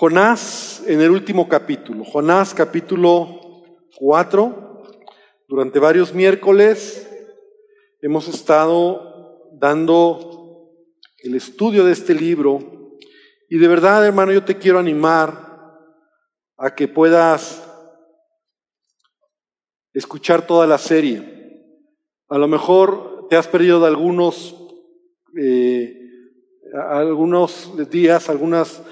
Jonás en el último capítulo, Jonás capítulo 4, durante varios miércoles hemos estado dando el estudio de este libro. Y de verdad hermano yo te quiero animar a que puedas escuchar toda la serie. A lo mejor te has perdido de algunos, eh, algunos días, algunas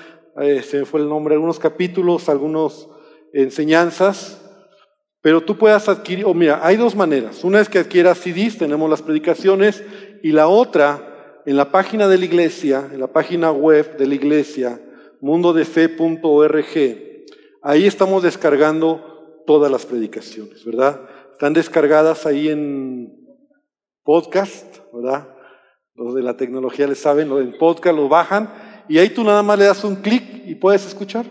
eh, se fue el nombre, algunos capítulos, algunas enseñanzas, pero tú puedas adquirir, o mira, hay dos maneras. Una es que adquieras CDs, tenemos las predicaciones, y la otra, en la página de la iglesia, en la página web de la iglesia, mundodefe.org, ahí estamos descargando todas las predicaciones, ¿verdad? Están descargadas ahí en podcast, ¿verdad? Los de la tecnología les saben, en podcast lo bajan y ahí tú nada más le das un clic y puedes escuchar.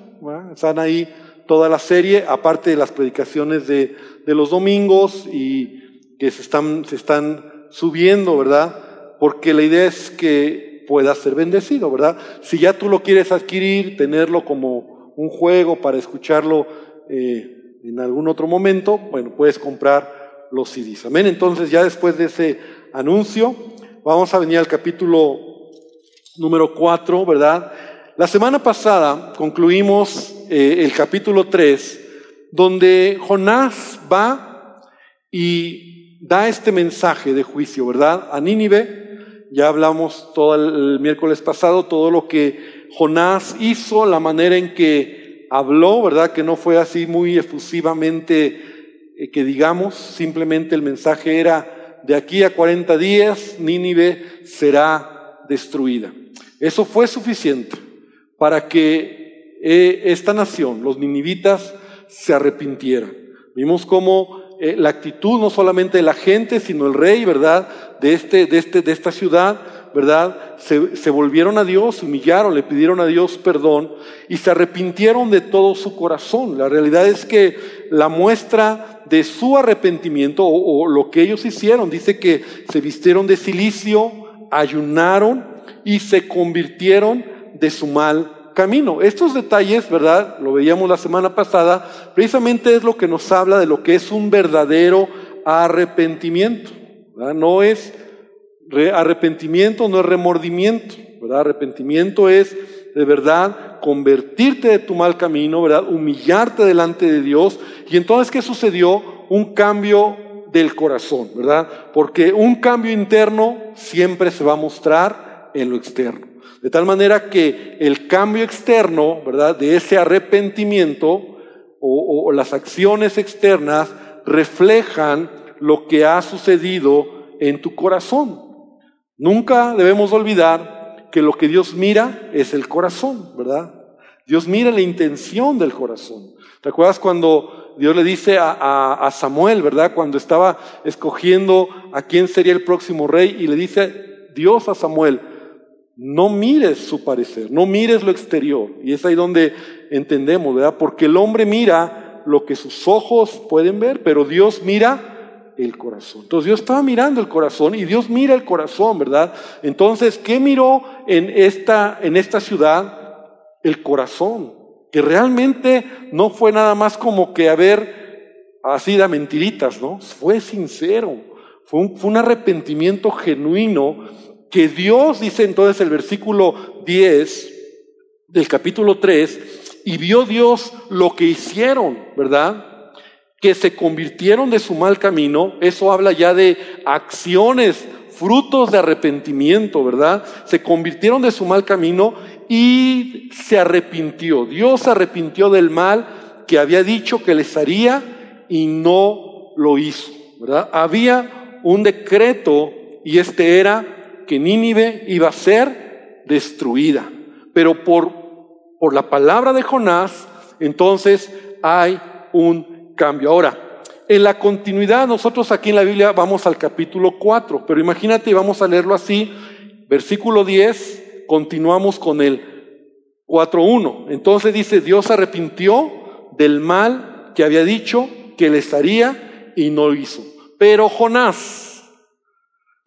Están ahí toda la serie, aparte de las predicaciones de, de los domingos y que se están, se están subiendo, ¿verdad? Porque la idea es que pueda ser bendecido, ¿verdad? Si ya tú lo quieres adquirir, tenerlo como un juego para escucharlo eh, en algún otro momento, bueno, puedes comprar los CDs. Amén. Entonces ya después de ese anuncio, vamos a venir al capítulo número 4, ¿verdad? La semana pasada concluimos eh, el capítulo 3, donde Jonás va y da este mensaje de juicio, ¿verdad? A Nínive, ya hablamos todo el, miércoles pasado, todo lo que Jonás hizo, la manera en que habló, ¿verdad? Que no fue así muy efusivamente eh, que digamos, simplemente el mensaje era, de aquí a 40 días Nínive será destruida. Eso fue suficiente para que eh, esta nación, los ninivitas, se arrepintieran. Vimos cómo eh, la actitud no solamente de la gente, sino el rey, ¿verdad? De, este, de, este, de esta ciudad, ¿verdad? Se, se volvieron a Dios, humillaron, le pidieron a Dios perdón y se arrepintieron de todo su corazón. La realidad es que la muestra de su arrepentimiento o, o lo que ellos hicieron, dice que se vistieron de silicio, ayunaron, y se convirtieron de su mal camino. Estos detalles, ¿verdad? Lo veíamos la semana pasada, precisamente es lo que nos habla de lo que es un verdadero arrepentimiento. No es arrepentimiento, no es remordimiento, ¿verdad? Arrepentimiento es de verdad convertirte de tu mal camino, ¿verdad? Humillarte delante de Dios. Y entonces, ¿qué sucedió? Un cambio del corazón, ¿verdad? Porque un cambio interno siempre se va a mostrar en lo externo. De tal manera que el cambio externo, ¿verdad? De ese arrepentimiento o, las acciones externas reflejan lo que ha sucedido en tu corazón. Nunca debemos olvidar que lo que Dios mira es el corazón, ¿verdad? Dios mira la intención del corazón. ¿Te acuerdas cuando Dios le dice a, a, Samuel, ¿verdad? Cuando estaba escogiendo a quién sería el próximo rey y le dice Dios a Samuel, no mires su parecer, no mires lo exterior. Y es ahí donde entendemos, ¿verdad? Porque el hombre mira lo que sus ojos pueden ver, pero Dios mira el corazón. Entonces Dios estaba mirando el corazón y Dios mira el corazón, ¿verdad? Entonces, ¿qué miró en esta, en esta ciudad? El corazón. Que realmente no fue nada más como que haber así de mentiritas, ¿no? Fue sincero. Fue un, fue un arrepentimiento genuino que Dios, dice entonces el versículo 10 del capítulo 3, y vio Dios lo que hicieron, ¿verdad? Que se convirtieron de su mal camino, eso habla ya de acciones, frutos de arrepentimiento, ¿verdad? Se convirtieron de su mal camino y se arrepintió. Dios se arrepintió del mal que había dicho que les haría y no lo hizo, ¿verdad? Había un decreto y este era que Nínive iba a ser destruida. Pero por, por la palabra de Jonás, entonces hay un cambio. Ahora, en la continuidad, nosotros aquí en la Biblia vamos al capítulo 4, pero imagínate, vamos a leerlo así, versículo 10, continuamos con el 4.1. Entonces dice, Dios arrepintió del mal que había dicho que les haría y no lo hizo. Pero Jonás,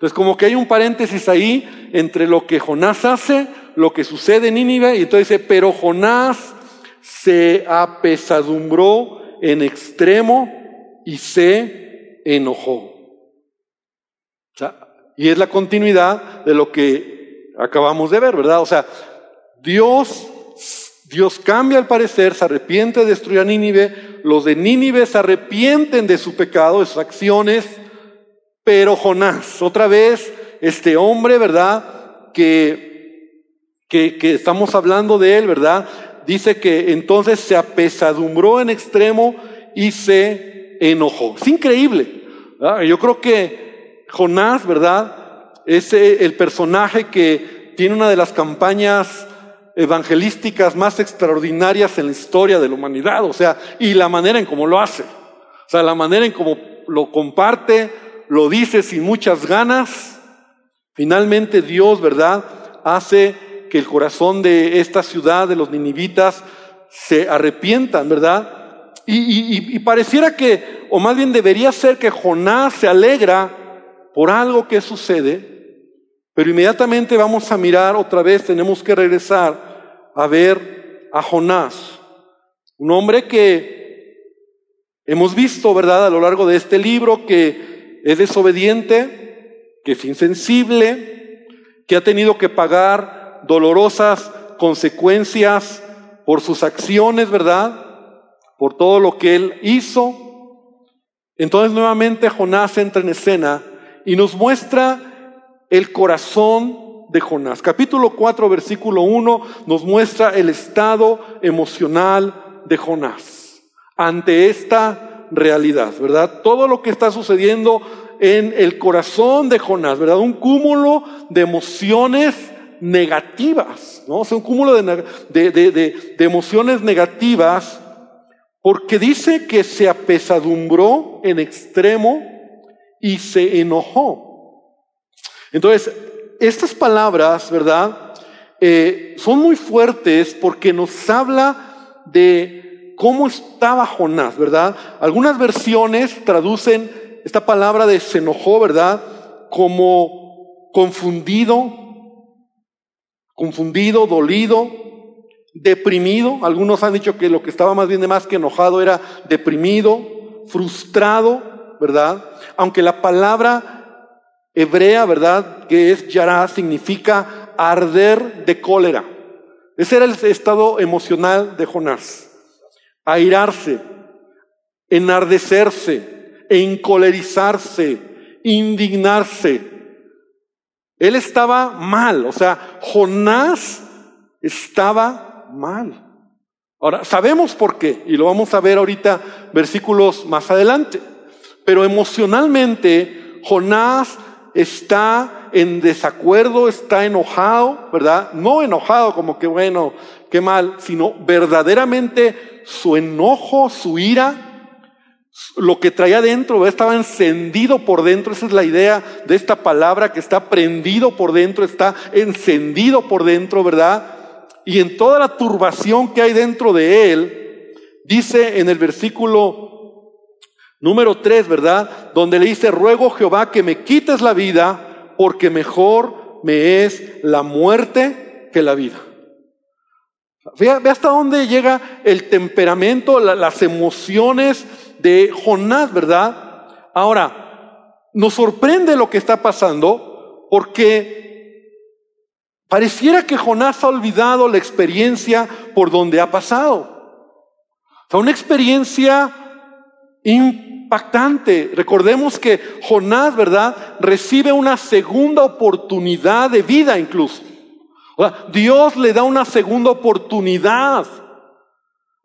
entonces, como que hay un paréntesis ahí entre lo que Jonás hace, lo que sucede en Nínive, y entonces dice, pero Jonás se apesadumbró en extremo y se enojó. y es la continuidad de lo que acabamos de ver, ¿verdad? O sea, Dios, Dios cambia al parecer, se arrepiente de destruir a Nínive, los de Nínive se arrepienten de su pecado, de sus acciones, pero Jonás, otra vez, este hombre, ¿verdad? Que, que, que estamos hablando de él, ¿verdad? Dice que entonces se apesadumbró en extremo y se enojó. Es increíble. Yo creo que Jonás, ¿verdad? Es el personaje que tiene una de las campañas evangelísticas más extraordinarias en la historia de la humanidad, o sea, y la manera en cómo lo hace. O sea, la manera en cómo lo comparte, lo dice sin muchas ganas. Finalmente Dios, ¿verdad? Hace que el corazón de esta ciudad, de los ninivitas, se arrepientan, ¿verdad? Y, y, pareciera que, o más bien debería ser que Jonás se alegra por algo que sucede, pero inmediatamente vamos a mirar otra vez, tenemos que regresar a ver a Jonás, un hombre que hemos visto, ¿verdad?, a lo largo de este libro, que es desobediente, que es insensible, que ha tenido que pagar dolorosas consecuencias por sus acciones, ¿verdad? Por todo lo que él hizo. Entonces nuevamente Jonás entra en escena y nos muestra el corazón de Jonás. Capítulo 4, versículo 1 nos muestra el estado emocional de Jonás ante esta realidad, ¿verdad? Todo lo que está sucediendo en el corazón de Jonás, ¿verdad? Un cúmulo de emociones negativas, ¿no? O sea, un cúmulo de, de, de, emociones negativas, porque dice que se apesadumbró en extremo y se enojó. Entonces, estas palabras, ¿verdad? Eh, son muy fuertes porque nos habla de cómo estaba Jonás, ¿verdad? Algunas versiones traducen esta palabra de se enojó, ¿verdad? Como confundido, confundido, dolido, deprimido. Algunos han dicho que lo que estaba más bien de más que enojado era deprimido, frustrado, ¿verdad? Aunque la palabra hebrea, ¿verdad? Que es yará, significa arder de cólera. Ese era el estado emocional de Jonás. Airarse, enardecerse, encolerizarse, indignarse. Él estaba mal, o sea, Jonás estaba mal. Ahora, sabemos por qué, y lo vamos a ver ahorita versículos más adelante, pero emocionalmente Jonás está en desacuerdo, está enojado, ¿verdad? No enojado como que bueno, qué mal, sino verdaderamente su enojo, su ira, lo que traía dentro, estaba encendido por dentro, esa es la idea de esta palabra que está prendido por dentro, está encendido por dentro, ¿verdad? Y en toda la turbación que hay dentro de él, dice en el versículo número 3, ¿verdad? Donde le dice, ruego Jehová que me quites la vida, porque mejor me es la muerte que la vida. Ve, hasta dónde llega el temperamento, las emociones de Jonás, ¿verdad? Ahora, nos sorprende lo que está pasando porque pareciera que Jonás ha olvidado la experiencia por donde ha pasado. O sea, una experiencia impactante. Recordemos que Jonás, ¿verdad? Recibe una segunda oportunidad de vida incluso. Dios le da una segunda oportunidad.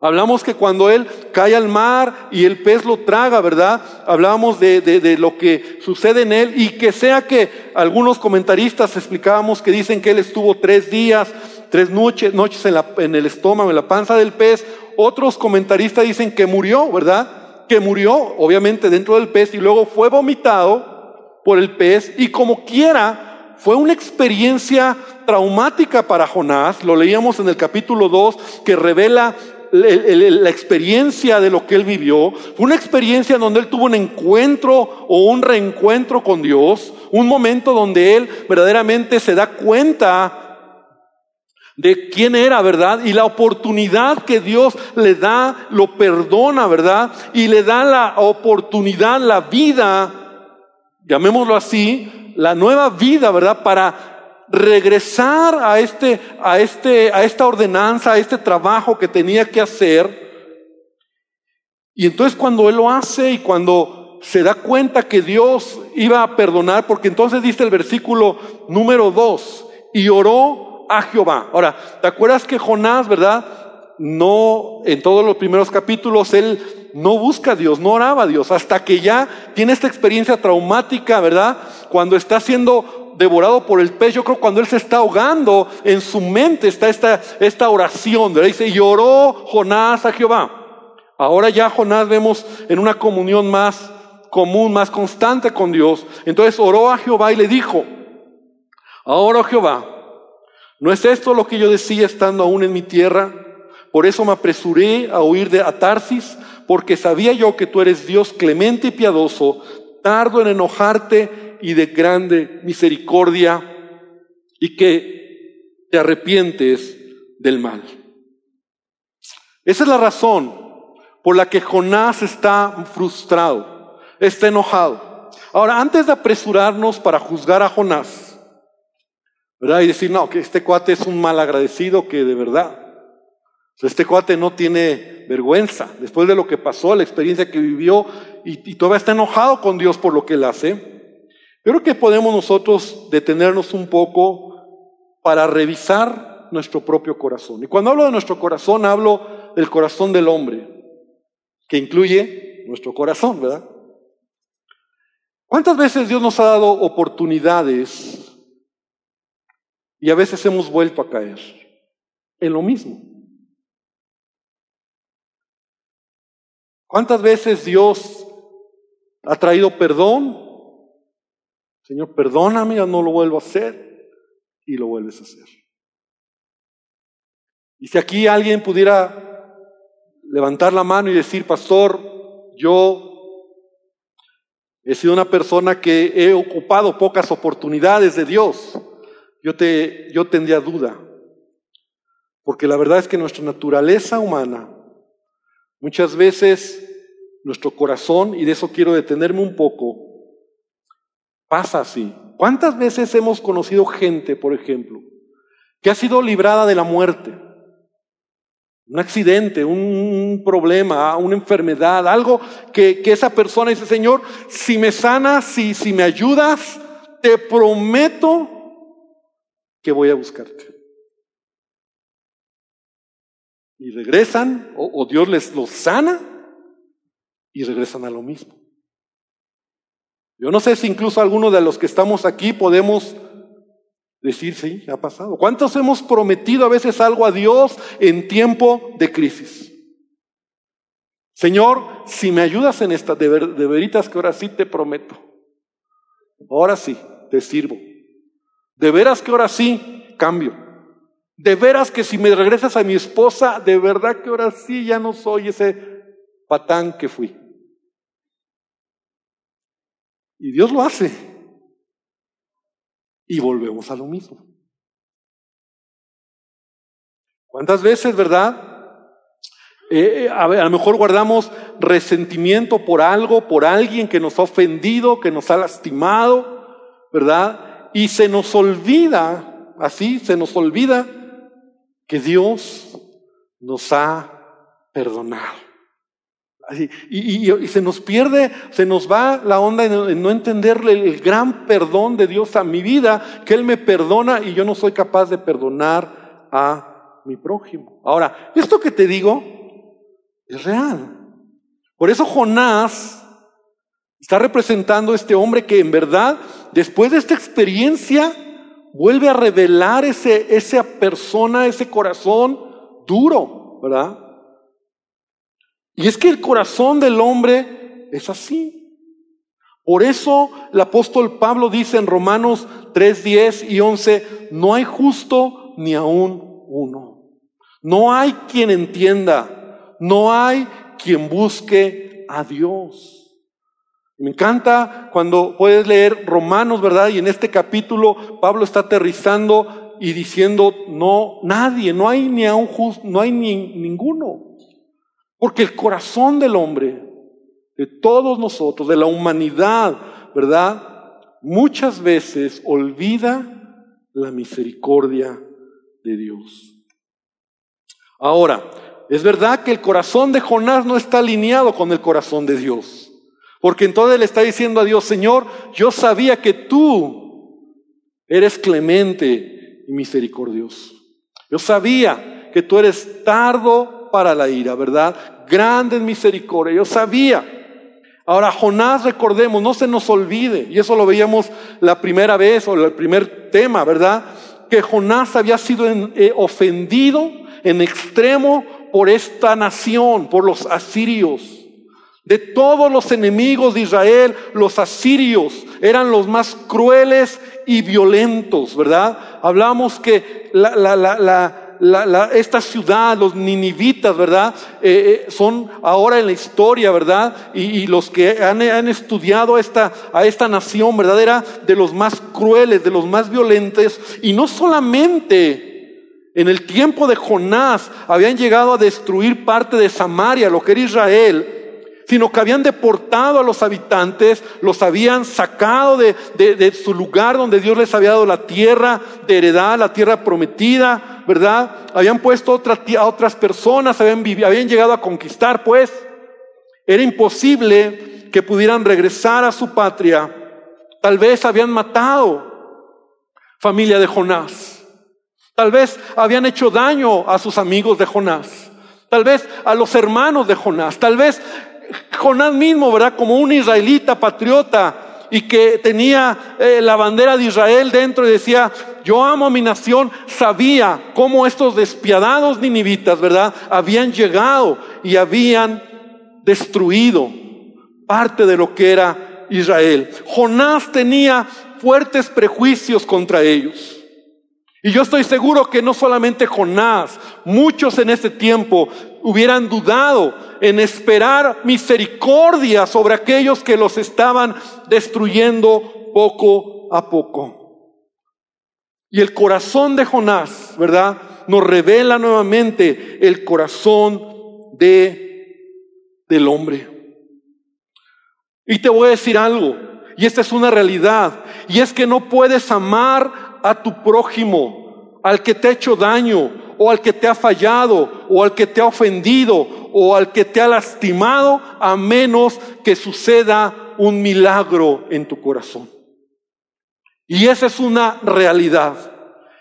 Hablamos que cuando él cae al mar y el pez lo traga, ¿verdad? Hablamos de, lo que sucede en él y que sea que algunos comentaristas explicábamos que dicen que él estuvo tres días, tres noches, en el estómago, en la panza del pez. Otros comentaristas dicen que murió, ¿verdad? Que murió, obviamente, dentro del pez y luego fue vomitado por el pez y como quiera, fue una experiencia traumática para Jonás, lo leíamos en el capítulo 2, que revela la experiencia de lo que él vivió, fue una experiencia donde él tuvo un encuentro o un reencuentro con Dios, un momento donde él verdaderamente se da cuenta de quién era, ¿verdad? Y la oportunidad que Dios le da, lo perdona, ¿verdad? Y le da la oportunidad, la vida, llamémoslo así, la nueva vida, ¿verdad? Para regresar a este, a este, a esta ordenanza, a este trabajo que tenía que hacer. Y entonces cuando él lo hace y cuando se da cuenta que Dios iba a perdonar, porque entonces dice el versículo número dos, y oró a Jehová. Ahora, ¿te acuerdas que Jonás, verdad? No, en todos los primeros capítulos, él no busca a Dios, no oraba a Dios, hasta que ya tiene esta experiencia traumática, ¿verdad? Cuando está siendo devorado por el pez, yo creo cuando él se está ahogando, en su mente está esta, esta oración, ¿verdad? Dice, lloró Jonás a Jehová. Ahora ya Jonás vemos en una comunión más común, más constante con Dios. Entonces oró a Jehová y le dijo, ahora Jehová, ¿No es esto lo que yo decía estando aún en mi tierra? Por eso me apresuré a huir de Atarsis, porque sabía yo que tú eres Dios clemente y piadoso, tardo en enojarte y de grande misericordia, y que te arrepientes del mal. Esa es la razón por la que Jonás está frustrado, está enojado. Ahora, antes de apresurarnos para juzgar a Jonás, ¿verdad? Y decir, no, que este cuate es un mal agradecido que de verdad. este cuate no tiene vergüenza después de lo que pasó, la experiencia que vivió y, todavía está enojado con Dios por lo que él hace. Yo creo que podemos nosotros detenernos un poco para revisar nuestro propio corazón. Y cuando hablo de nuestro corazón, hablo del corazón del hombre, que incluye nuestro corazón, ¿verdad? ¿Cuántas veces Dios nos ha dado oportunidades y a veces hemos vuelto a caer en lo mismo. ¿Cuántas veces Dios ha traído perdón? Señor, perdóname, ya no lo vuelvo a hacer. Y lo vuelves a hacer. Y si aquí alguien pudiera levantar la mano y decir, pastor, yo he sido una persona que he ocupado pocas oportunidades de Dios yo, te, yo tendría duda. Porque la verdad es que nuestra naturaleza humana, muchas veces nuestro corazón, y de eso quiero detenerme un poco, pasa así. ¿Cuántas veces hemos conocido gente, por ejemplo, que ha sido librada de la muerte? Un accidente, un problema, una enfermedad, algo que, que esa persona dice, Señor, si me sanas, si, si me ayudas, te prometo que voy a buscarte. Y regresan, o, Dios les los sana, y regresan a lo mismo. Yo no sé si incluso algunos de los que estamos aquí podemos decir, sí, ha pasado. ¿Cuántos hemos prometido a veces algo a Dios en tiempo de crisis? Señor, si me ayudas en esta, de, de veritas que ahora sí te prometo. Ahora sí, te sirvo. De veras que ahora sí cambio. De veras que si me regresas a mi esposa, de verdad que ahora sí ya no soy ese patán que fui. Y Dios lo hace. Y volvemos a lo mismo. ¿Cuántas veces, verdad? Eh, eh, a, a, lo mejor guardamos resentimiento por algo, por alguien que nos ha ofendido, que nos ha lastimado, ¿verdad? Y se nos olvida, así se nos olvida que Dios nos ha perdonado. y, se nos pierde, se nos va la onda en, no entenderle el gran perdón de Dios a mi vida, que Él me perdona y yo no soy capaz de perdonar a mi prójimo. Ahora, esto que te digo es real. Por eso Jonás Está representando este hombre que en verdad, después de esta experiencia, vuelve a revelar ese, esa persona, ese corazón duro, ¿verdad? Y es que el corazón del hombre es así. Por eso el apóstol Pablo dice en Romanos 3, 10 y 11, no hay justo ni aún uno. No hay quien entienda, no hay quien busque a Dios. Me encanta cuando puedes leer Romanos, ¿verdad? Y en este capítulo Pablo está aterrizando y diciendo, no, nadie, no hay ni a un justo, no hay ni ninguno. Porque el corazón del hombre, de todos nosotros, de la humanidad, ¿verdad? Muchas veces olvida la misericordia de Dios. Ahora, es verdad que el corazón de Jonás no está alineado con el corazón de Dios. Porque entonces le está diciendo a Dios, Señor, yo sabía que tú eres clemente y misericordioso. Yo sabía que tú eres tardo para la ira, ¿verdad? Grande en misericordia. Yo sabía. Ahora, Jonás, recordemos, no se nos olvide, y eso lo veíamos la primera vez o el primer tema, ¿verdad? Que Jonás había sido eh, ofendido en extremo por esta nación, por los asirios. De todos los enemigos de Israel, los asirios eran los más crueles y violentos, ¿verdad? Hablamos que la, la, la, esta ciudad, los ninivitas, ¿verdad? Eh, eh, son ahora en la historia, ¿verdad? Y, los que han, han, estudiado esta, a esta nación, ¿verdad? Era de los más crueles, de los más violentos. Y no solamente en el tiempo de Jonás habían llegado a destruir parte de Samaria, lo que era Israel, sino que habían deportado a los habitantes, los habían sacado de, su lugar donde Dios les había dado la tierra de heredad, la tierra prometida, ¿verdad? Habían puesto otra, a otras personas, habían, habían llegado a conquistar, pues era imposible que pudieran regresar a su patria. Tal vez habían matado familia de Jonás. Tal vez habían hecho daño a sus amigos de Jonás. Tal vez a los hermanos de Jonás. Tal vez Jonás mismo, ¿verdad? Como un israelita patriota y que tenía eh, la bandera de Israel dentro y decía, yo amo a mi nación, sabía cómo estos despiadados ninivitas, ¿verdad? Habían llegado y habían destruido parte de lo que era Israel. Jonás tenía fuertes prejuicios contra ellos. Y yo estoy seguro que no solamente Jonás, muchos en ese tiempo hubieran dudado en esperar misericordia sobre aquellos que los estaban destruyendo poco a poco. Y el corazón de Jonás, ¿verdad? Nos revela nuevamente el corazón de, del hombre. Y te voy a decir algo, y esta es una realidad, y es que no puedes amar a tu prójimo, al que te ha hecho daño, o al que te ha fallado, o al que te ha ofendido, o al que te ha lastimado, a menos que suceda un milagro en tu corazón. Y esa es una realidad.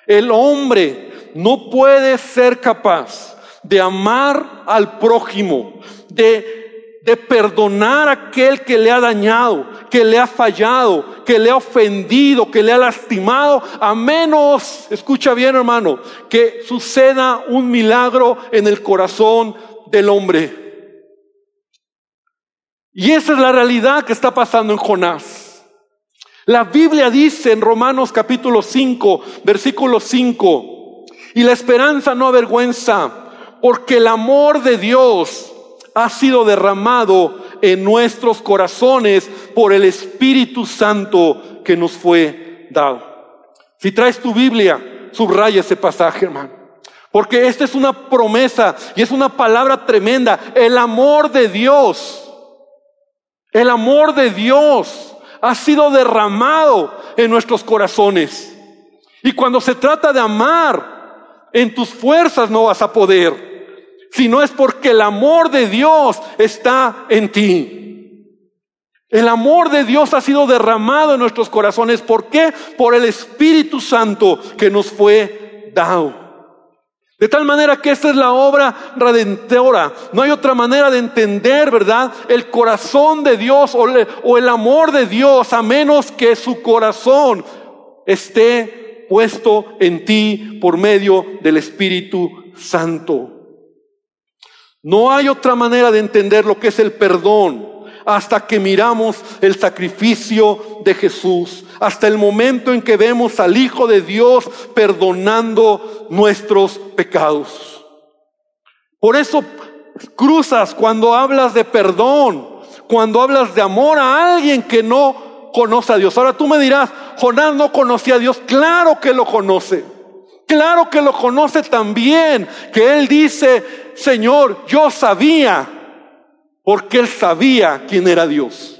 El hombre no puede ser capaz de amar al prójimo, de de perdonar a aquel que le ha dañado, que le ha fallado, que le ha ofendido, que le ha lastimado, a menos, escucha bien hermano, que suceda un milagro en el corazón del hombre. Y esa es la realidad que está pasando en Jonás. La Biblia dice en Romanos capítulo 5, versículo 5, y la esperanza no avergüenza, porque el amor de Dios ha sido derramado en nuestros corazones por el Espíritu Santo que nos fue dado. Si traes tu Biblia, subraya ese pasaje, hermano. Porque esta es una promesa y es una palabra tremenda. El amor de Dios, el amor de Dios ha sido derramado en nuestros corazones. Y cuando se trata de amar, en tus fuerzas no vas a poder sino es porque el amor de Dios está en ti. El amor de Dios ha sido derramado en nuestros corazones. ¿Por qué? Por el Espíritu Santo que nos fue dado. De tal manera que esta es la obra redentora. No hay otra manera de entender, ¿verdad? El corazón de Dios o, el amor de Dios a menos que su corazón esté puesto en ti por medio del Espíritu Santo. No hay otra manera de entender lo que es el perdón hasta que miramos el sacrificio de Jesús, hasta el momento en que vemos al Hijo de Dios perdonando nuestros pecados. Por eso cruzas cuando hablas de perdón, cuando hablas de amor a alguien que no conoce a Dios. Ahora tú me dirás, Jonás no conocía a Dios, claro que lo conoce. Claro que lo conoce también, que él dice, Señor, yo sabía, porque él sabía quién era Dios.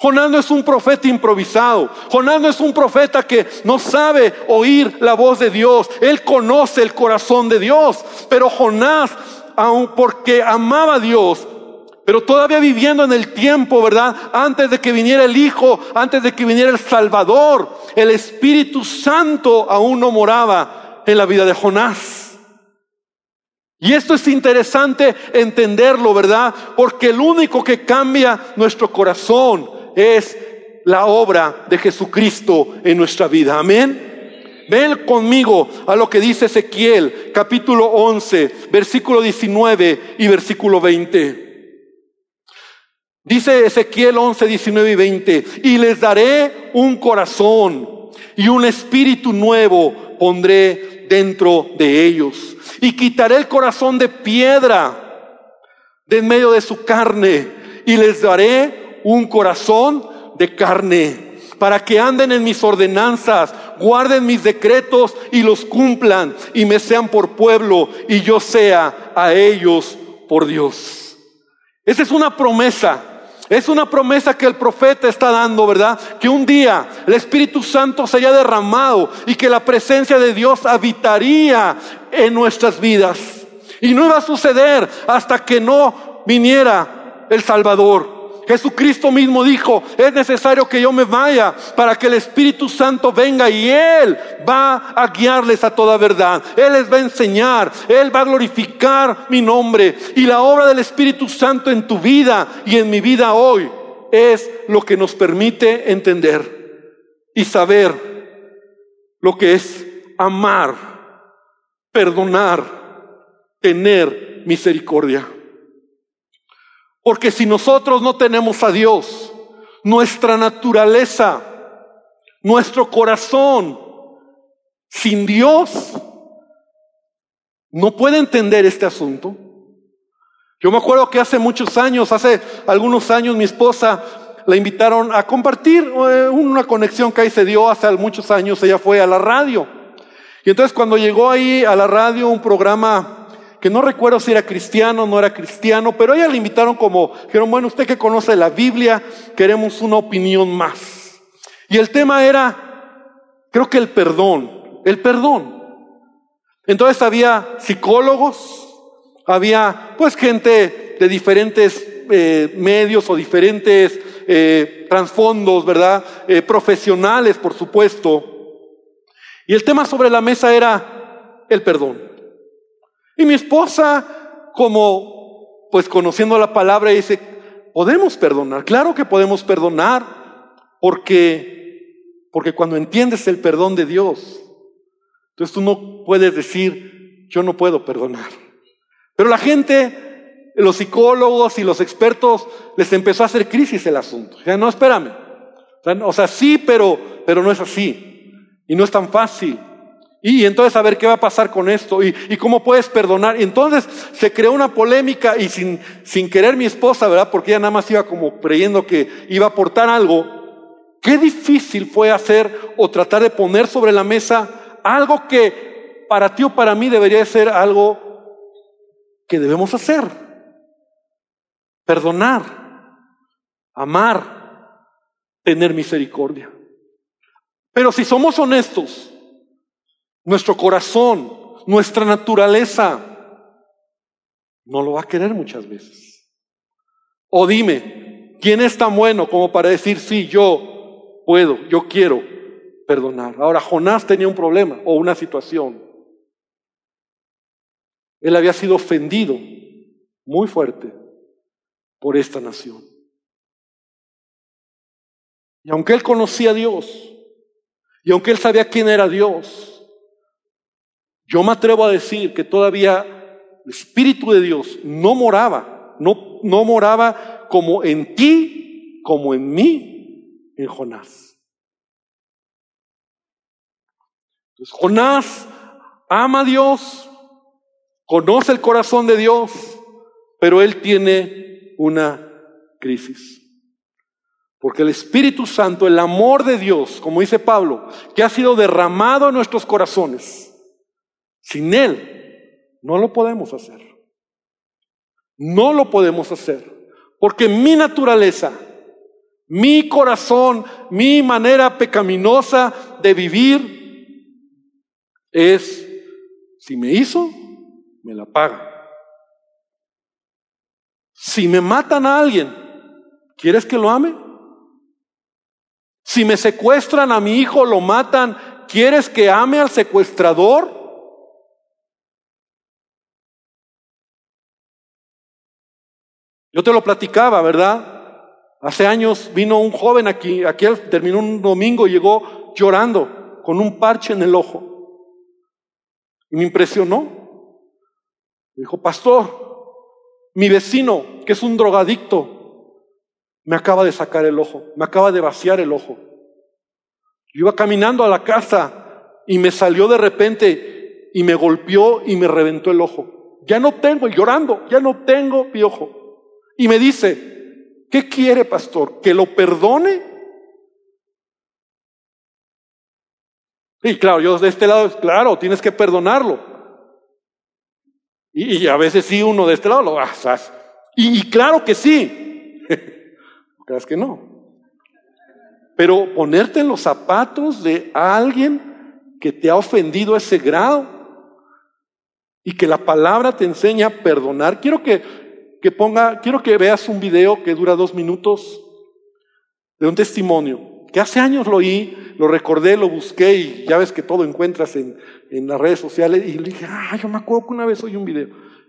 Jonás no es un profeta improvisado. Jonás no es un profeta que no sabe oír la voz de Dios. Él conoce el corazón de Dios. Pero Jonás, aun porque amaba a Dios, pero todavía viviendo en el tiempo, ¿verdad? Antes de que viniera el Hijo, antes de que viniera el Salvador, el Espíritu Santo aún no moraba en la vida de Jonás. Y esto es interesante entenderlo, ¿verdad? Porque el único que cambia nuestro corazón es la obra de Jesucristo en nuestra vida. Amén. Ven conmigo a lo que dice Ezequiel, capítulo 11, versículo 19 y versículo 20. Dice Ezequiel 11, 19 y 20, y les daré un corazón y un espíritu nuevo pondré dentro de ellos. Y quitaré el corazón de piedra de en medio de su carne y les daré un corazón de carne para que anden en mis ordenanzas, guarden mis decretos y los cumplan y me sean por pueblo y yo sea a ellos por Dios. Esa es una promesa es una promesa que el profeta está dando, ¿verdad? Que un día el Espíritu Santo se haya derramado y que la presencia de Dios habitaría en nuestras vidas. Y no iba a suceder hasta que no viniera el Salvador. Jesucristo mismo dijo, es necesario que yo me vaya para que el Espíritu Santo venga y Él va a guiarles a toda verdad. Él les va a enseñar, Él va a glorificar mi nombre. Y la obra del Espíritu Santo en tu vida y en mi vida hoy es lo que nos permite entender y saber lo que es amar, perdonar, tener misericordia. Porque si nosotros no tenemos a Dios, nuestra naturaleza, nuestro corazón, sin Dios, no puede entender este asunto. Yo me acuerdo que hace muchos años, hace algunos años, mi esposa la invitaron a compartir eh, una conexión que ahí se dio hace muchos años. Ella fue a la radio. Y entonces cuando llegó ahí a la radio un programa que no recuerdo si era cristiano o no era cristiano, pero ella le invitaron como, dijeron, bueno, usted que conoce la Biblia, queremos una opinión más. Y el tema era, creo que el perdón, el perdón. Entonces había psicólogos, había pues gente de diferentes eh, medios o diferentes eh, trasfondos, ¿verdad? Eh, profesionales, por supuesto. Y el tema sobre la mesa era el perdón. Y mi esposa, como pues conociendo la palabra, dice, podemos perdonar, claro que podemos perdonar, porque, porque cuando entiendes el perdón de Dios, entonces tú no puedes decir, yo no puedo perdonar. Pero la gente, los psicólogos y los expertos, les empezó a hacer crisis el asunto. Ya no, espérame. O sea, sí, pero, pero no es así. Y no es tan fácil. Y entonces a ver qué va a pasar con esto y, cómo puedes perdonar. Y entonces se creó una polémica y sin, sin querer mi esposa, ¿verdad? Porque ella nada más iba como creyendo que iba a aportar algo. Qué difícil fue hacer o tratar de poner sobre la mesa algo que para ti o para mí debería ser algo que debemos hacer. Perdonar, amar, tener misericordia. Pero si somos honestos, nuestro corazón, nuestra naturaleza, no lo va a querer muchas veces. O dime, ¿quién es tan bueno como para decir, sí, yo puedo, yo quiero perdonar? Ahora, Jonás tenía un problema o una situación. Él había sido ofendido muy fuerte por esta nación. Y aunque él conocía a Dios, y aunque él sabía quién era Dios, yo me atrevo a decir que todavía el Espíritu de Dios no moraba, no, no moraba como en ti, como en mí, en Jonás. Entonces, Jonás ama a Dios, conoce el corazón de Dios, pero él tiene una crisis. Porque el Espíritu Santo, el amor de Dios, como dice Pablo, que ha sido derramado en nuestros corazones, Sin Él no lo podemos hacer. No lo podemos hacer. Porque mi naturaleza, mi corazón, mi manera pecaminosa de vivir es, si me hizo, me la paga. Si me matan a alguien, ¿quieres que lo ame? Si me secuestran a mi hijo, lo matan, ¿quieres que ame al secuestrador? Yo te lo platicaba, ¿verdad? Hace años vino un joven aquí, aquí terminó un domingo y llegó llorando con un parche en el ojo. Y me impresionó. Me dijo, pastor, mi vecino, que es un drogadicto, me acaba de sacar el ojo, me acaba de vaciar el ojo. Yo iba caminando a la casa y me salió de repente y me golpeó y me reventó el ojo. Ya no tengo, llorando, ya no tengo piojo. Y me dice, ¿qué quiere, pastor? ¿Que lo perdone? Y claro, yo de este lado, claro, tienes que perdonarlo. Y, a veces sí, uno de este lado lo haces. Y, y claro que sí. ¿Crees que no? Pero ponerte en los zapatos de alguien que te ha ofendido a ese grado y que la palabra te enseña a perdonar. Quiero que que ponga, quiero que veas un video que dura dos minutos de un testimonio, que hace años lo oí, lo recordé, lo busqué y ya ves que todo encuentras en, en las redes sociales y le dije, ah, yo me acuerdo que una vez oí un video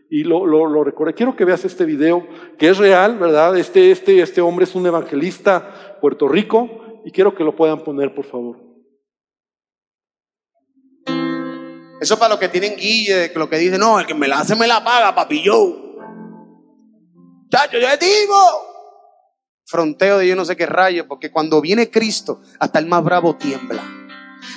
y lo, lo, lo, recordé. Quiero que veas este video, que es real, ¿verdad? Este, este, este hombre es un evangelista Puerto Rico y quiero que lo puedan poner, por favor. Eso para los que tienen guille, lo que dicen, no, el que me la hace me la paga, papi yo. Chacho, yo digo. Fronteo de yo no sé qué rayo, porque cuando viene Cristo, hasta el más bravo tiembla.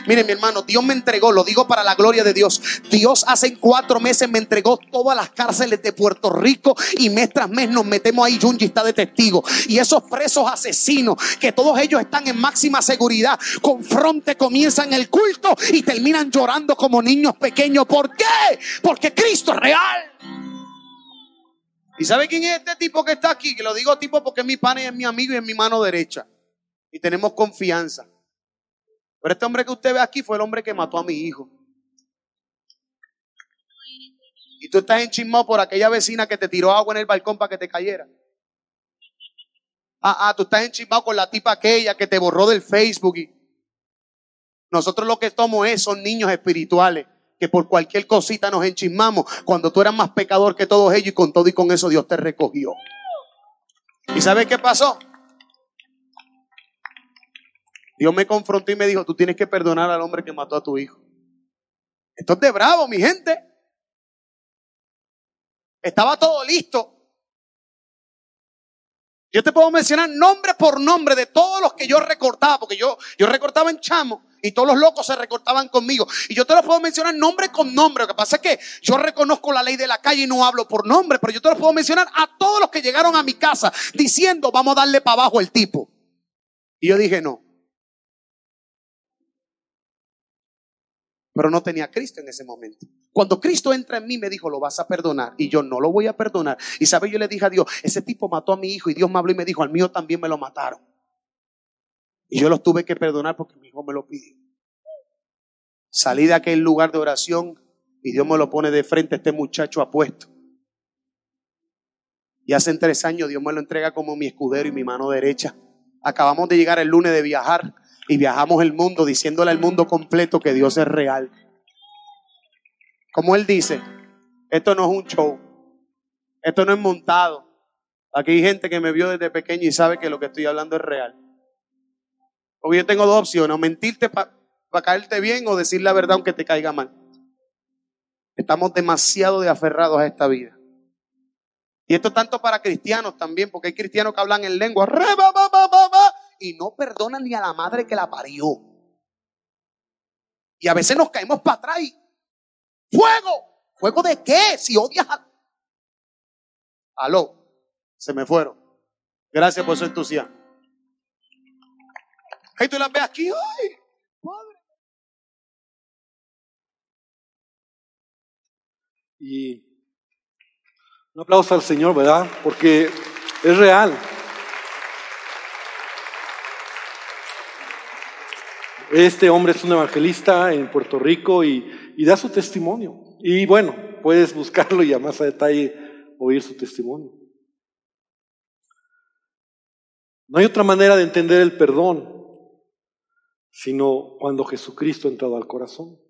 Mire, mi hermano, Dios me entregó, lo digo para la gloria de Dios. Dios hace cuatro meses me entregó todas las cárceles de Puerto Rico y mes tras mes nos metemos ahí. Junji está de testigo. Y esos presos asesinos, que todos ellos están en máxima seguridad, con fronte comienzan el culto y terminan llorando como niños pequeños. ¿Por qué? Porque Cristo es real. ¿Y sabe quién es este tipo que está aquí? Que lo digo tipo porque es mi pana y es mi amigo y es mi mano derecha. Y tenemos confianza. Pero este hombre que usted ve aquí fue el hombre que mató a mi hijo. Y tú estás enchismado por aquella vecina que te tiró agua en el balcón para que te cayera. Ah, ah, tú estás enchismado con la tipa aquella que te borró del Facebook. Y nosotros lo que somos es, son niños espirituales que por cualquier cosita nos enchismamos cuando tú eras más pecador que todos ellos y con todo y con eso Dios te recogió. ¿Y sabes qué pasó? Dios me confrontó y me dijo, tú tienes que perdonar al hombre que mató a tu hijo. Esto es de bravo, mi gente. Estaba todo listo. Yo te puedo mencionar nombre por nombre de todos los que yo recortaba, porque yo, yo recortaba en chamo y todos los locos se recortaban conmigo. Y yo te los puedo mencionar nombre con nombre. Lo que pasa es que yo reconozco la ley de la calle y no hablo por nombre, pero yo te los puedo mencionar a todos los que llegaron a mi casa diciendo, vamos a darle para abajo el tipo. Y yo dije, no. Pero no tenía Cristo en ese momento. Cuando Cristo entra en mí, me dijo, lo vas a perdonar. Y yo no lo voy a perdonar. Y sabe, yo le dije a Dios, ese tipo mató a mi hijo y Dios me habló y me dijo, al mío también me lo mataron. Y yo los tuve que perdonar porque mi hijo me lo pidió. Salí de aquel lugar de oración y Dios me lo pone de frente a este muchacho apuesto. Y hace tres años Dios me lo entrega como mi escudero y mi mano derecha. Acabamos de llegar el lunes de viajar y viajamos el mundo diciéndole al mundo completo que Dios es real. Como Él dice, esto no es un show, esto no es montado. Aquí hay gente que me vio desde pequeño y sabe que lo que estoy hablando es real. Porque yo tengo dos opciones, o mentirte para caerte bien o decir la verdad aunque te caiga mal. Estamos demasiado de aferrados a esta vida. Y esto tanto para cristianos también, porque hay cristianos que hablan en lengua y no perdonan ni a la madre que la parió. Y a veces nos caemos para atrás fuego. ¿Fuego de qué? Si odias a... Aló, se me fueron. Gracias por su entusiasmo. Ahí tú las ves aquí, ¡ay! Padre. Y un aplauso al Señor, ¿verdad? Porque es real. Este hombre es un evangelista en Puerto Rico y, y da su testimonio. Y bueno, puedes buscarlo y a más a detalle oír su testimonio. No hay otra manera de entender el perdón sino cuando Jesucristo ha entrado al corazón.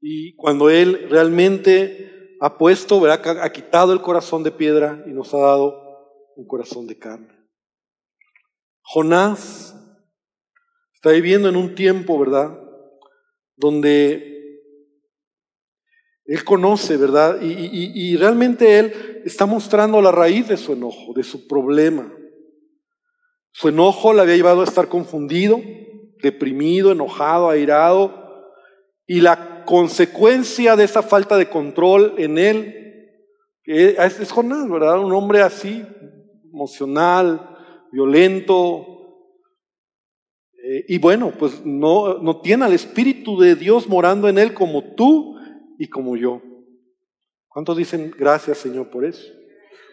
Y cuando Él realmente ha puesto, ¿verdad? ha quitado el corazón de piedra y nos ha dado un corazón de carne. Jonás está viviendo en un tiempo, ¿verdad? Donde Él conoce, ¿verdad? Y, y realmente Él está mostrando la raíz de su enojo, de su problema. Su enojo le había llevado a estar confundido, deprimido, enojado, airado. Y la consecuencia de esa falta de control en él es Jonás, ¿verdad? Un hombre así, emocional, violento. Eh, y bueno, pues no, no tiene al Espíritu de Dios morando en él como tú y como yo. ¿Cuántos dicen gracias Señor por eso?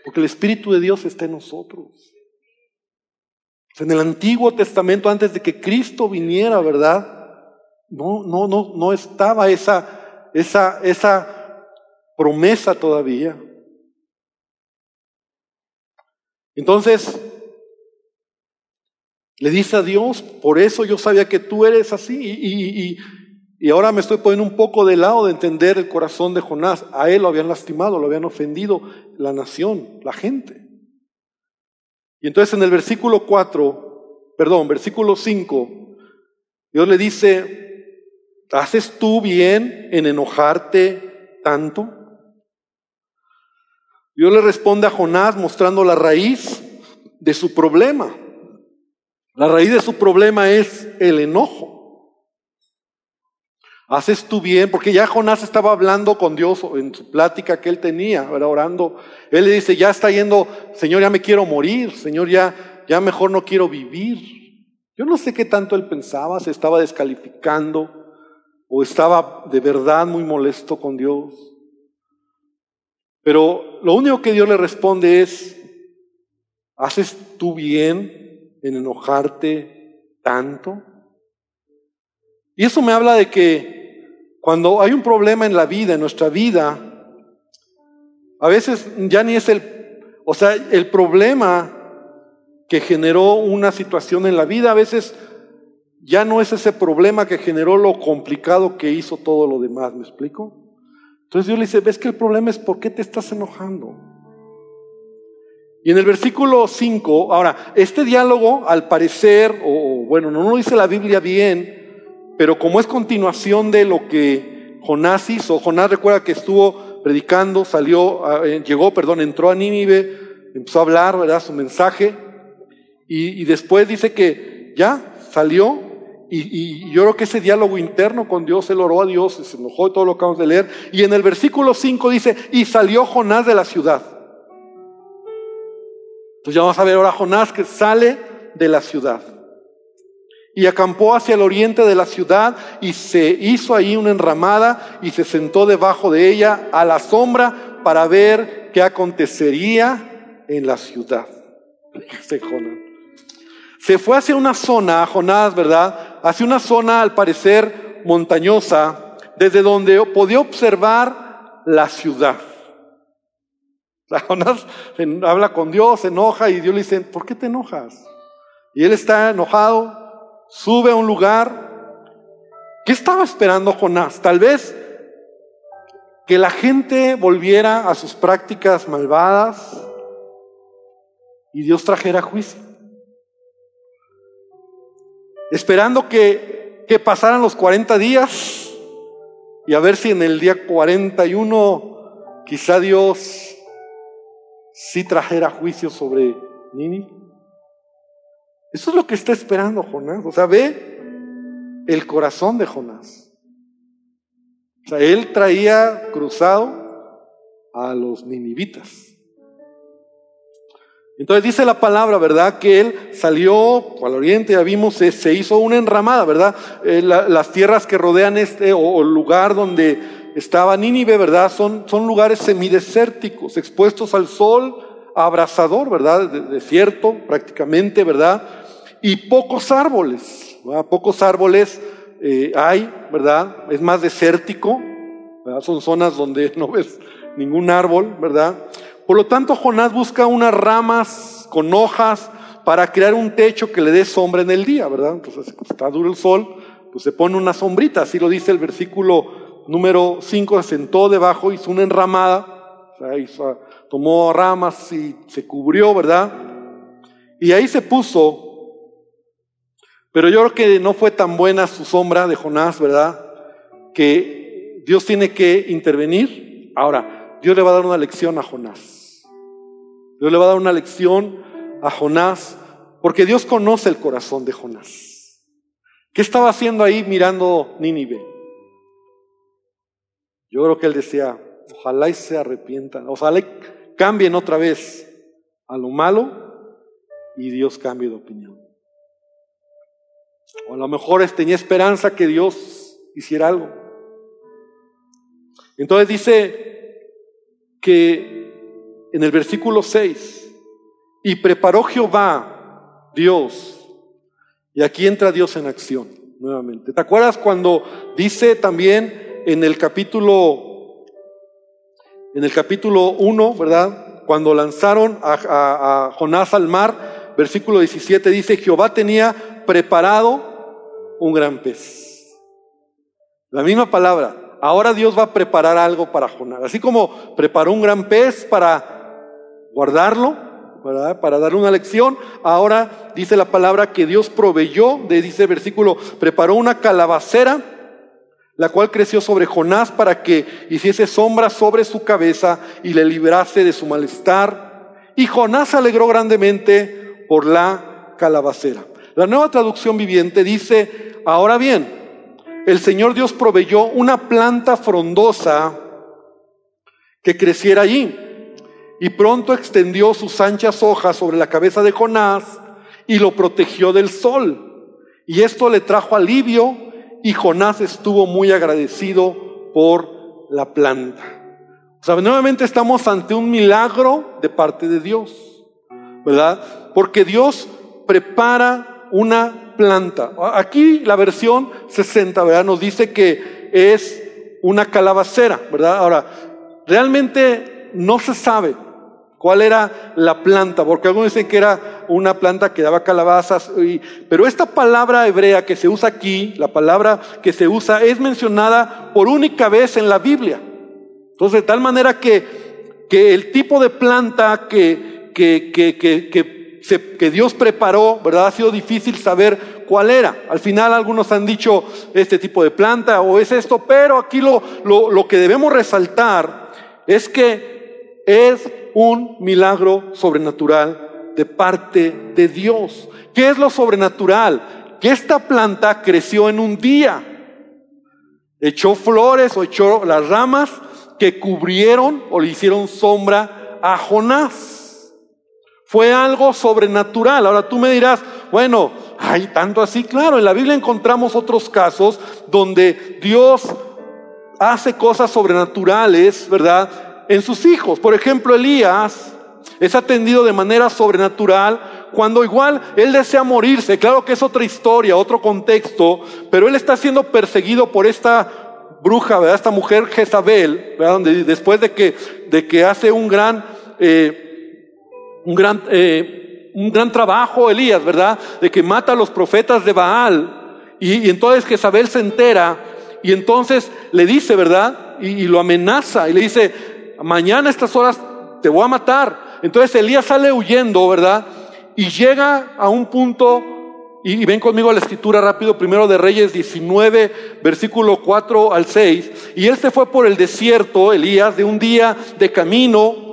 Porque el Espíritu de Dios está en nosotros. En el Antiguo Testamento, antes de que Cristo viniera, ¿verdad? No, no, no, no estaba esa, esa, esa promesa todavía. Entonces, le dice a Dios, por eso yo sabía que tú eres así. Y, y, y, ahora me estoy poniendo un poco de lado de entender el corazón de Jonás. A él lo habían lastimado, lo habían ofendido la nación, la gente. Y entonces en el versículo 4, perdón, versículo 5, Dios le dice, ¿haces tú bien en enojarte tanto? Dios le responde a Jonás mostrando la raíz de su problema. La raíz de su problema es el enojo. Haces tú bien, porque ya Jonás estaba hablando con Dios en su plática que él tenía, orando. Él le dice, ya está yendo, Señor, ya me quiero morir, Señor, ya, ya mejor no quiero vivir. Yo no sé qué tanto él pensaba, se estaba descalificando o estaba de verdad muy molesto con Dios. Pero lo único que Dios le responde es, ¿haces tú bien en enojarte tanto? Y eso me habla de que cuando hay un problema en la vida, en nuestra vida, a veces ya ni es el, o sea, el problema que generó una situación en la vida, a veces ya no es ese problema que generó lo complicado que hizo todo lo demás, ¿me explico? Entonces Dios le dice, ves que el problema es por qué te estás enojando. Y en el versículo 5, ahora, este diálogo al parecer, o bueno, no lo dice la Biblia bien, pero como es continuación de lo que Jonás hizo, Jonás recuerda que estuvo predicando, salió, eh, llegó, perdón, entró a Nínive, empezó a hablar, ¿verdad? Su mensaje, y, después dice que ya salió, y, yo creo que ese diálogo interno con Dios, él oró a Dios, se enojó de todo lo que acabamos de leer, y en el versículo 5 dice, y salió Jonás de la ciudad. Entonces ya vamos a ver ahora Jonás que sale de la ciudad y acampó hacia el oriente de la ciudad y se hizo ahí una enramada y se sentó debajo de ella a la sombra para ver qué acontecería en la ciudad. Se fue hacia una zona, Jonás, ¿verdad? Hacia una zona al parecer montañosa, desde donde podía observar la ciudad. Jonás habla con Dios, se enoja y Dios le dice, ¿por qué te enojas? Y él está enojado, sube a un lugar. ¿Qué estaba esperando Jonás? Tal vez que la gente volviera a sus prácticas malvadas y Dios trajera juicio. Esperando que, que pasaran los 40 días y a ver si en el día 41 quizá Dios sí trajera juicio sobre Nini. Eso es lo que está esperando Jonás. O sea, ve el corazón de Jonás. O sea, él traía cruzado a los ninivitas. Entonces dice la palabra, ¿verdad? Que él salió al oriente, ya vimos, se, hizo una enramada, ¿verdad? Eh, las tierras que rodean este, o, el lugar donde estaba Nínive, ¿verdad? Son, son lugares semidesérticos, expuestos al sol abrasador, ¿verdad? desierto prácticamente, ¿verdad? Y pocos árboles. Pocos árboles eh, hay, ¿verdad? Es más desértico. Son zonas donde no ves ningún árbol, ¿verdad? Por lo tanto, Jonás busca unas ramas con hojas para crear un techo que le dé sombra en el día, ¿verdad? Entonces, está duro el sol, pues se pone una sombrita, así lo dice el versículo número 5, se sentó debajo, hizo una enramada, tomó ramas y se cubrió, ¿verdad? Y ahí se puso, pero yo creo que no fue tan buena su sombra de Jonás, ¿verdad? Que Dios tiene que intervenir. Ahora, Dios le va a dar una lección a Jonás. Dios le va a dar una lección a Jonás, porque Dios conoce el corazón de Jonás. ¿Qué estaba haciendo ahí mirando Nínive? Yo creo que él decía, ojalá y se arrepientan, ojalá y cambien otra vez a lo malo y Dios cambie de opinión. O a lo mejor tenía esperanza que Dios hiciera algo. Entonces dice que en el versículo 6, y preparó Jehová, Dios, y aquí entra Dios en acción nuevamente. ¿Te acuerdas cuando dice también en el capítulo, en el capítulo 1, ¿verdad? Cuando lanzaron a Jonás al mar, versículo 17 dice, Jehová tenía preparado un gran pez. La misma palabra. Ahora Dios va a preparar algo para Jonás. Así como preparó un gran pez para guardarlo. Para darle una lección. Ahora dice la palabra que Dios proveyó, de dice versículo, preparó una calabacera, la cual creció sobre Jonás para que hiciese sombra sobre su cabeza y le librase de su malestar. Y Jonás se alegró grandemente por la calabacera. La nueva traducción viviente dice, ahora bien, el Señor Dios proveyó una planta frondosa que creciera allí. Y pronto extendió sus anchas hojas sobre la cabeza de Jonás y lo protegió del sol. Y esto le trajo alivio y Jonás estuvo muy agradecido por la planta. O sea, nuevamente estamos ante un milagro de parte de Dios, ¿verdad? Porque Dios prepara una planta. Aquí la versión 60, ¿verdad? Nos dice que es una calabacera, ¿verdad? Ahora, realmente no se sabe cuál era la planta, porque algunos dicen que era una planta que daba calabazas, pero esta palabra hebrea que se usa aquí, la palabra que se usa, es mencionada por única vez en la Biblia. Entonces, de tal manera que, que el tipo de planta que, que, que, que Dios preparó, ¿verdad? Ha sido difícil saber cuál era. Al final algunos han dicho este tipo de planta o es esto, pero aquí lo, lo, lo que debemos resaltar es que es un milagro sobrenatural de parte de Dios. ¿Qué es lo sobrenatural? Que esta planta creció en un día. Echó flores o echó las ramas que cubrieron o le hicieron sombra a Jonás. Fue algo sobrenatural. Ahora tú me dirás, bueno, hay tanto así. Claro, en la Biblia encontramos otros casos donde Dios hace cosas sobrenaturales, ¿verdad? En sus hijos. Por ejemplo, Elías es atendido de manera sobrenatural cuando igual él desea morirse. Claro que es otra historia, otro contexto, pero él está siendo perseguido por esta bruja, ¿verdad? Esta mujer Jezabel, ¿verdad? Donde después de que, de que hace un gran... Eh, un gran, eh, un gran trabajo, Elías, ¿verdad? De que mata a los profetas de Baal. Y, entonces Jezabel se entera y entonces le dice, ¿verdad? Y, lo amenaza y le dice, mañana a estas horas te voy a matar. Entonces Elías sale huyendo, ¿verdad? Y llega a un punto, y, ven conmigo a la escritura rápido, primero de Reyes 19, versículo 4 al 6. Y él se fue por el desierto, Elías, de un día de camino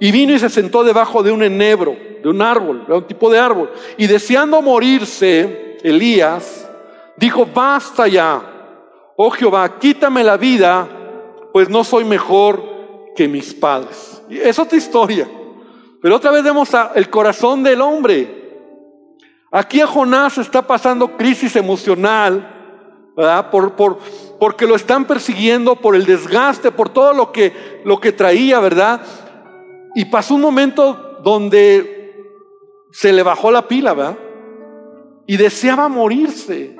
y vino y se sentó debajo de un enebro, de un árbol, de un tipo de árbol. Y deseando morirse, Elías dijo, basta ya, oh Jehová, quítame la vida, pues no soy mejor que mis padres. Es otra historia. Pero otra vez vemos el corazón del hombre. Aquí a Jonás está pasando crisis emocional, ¿verdad? Por, por, porque lo están persiguiendo por el desgaste, por todo lo que, lo que traía, ¿verdad? Y pasó un momento donde se le bajó la pila, ¿verdad? Y deseaba morirse.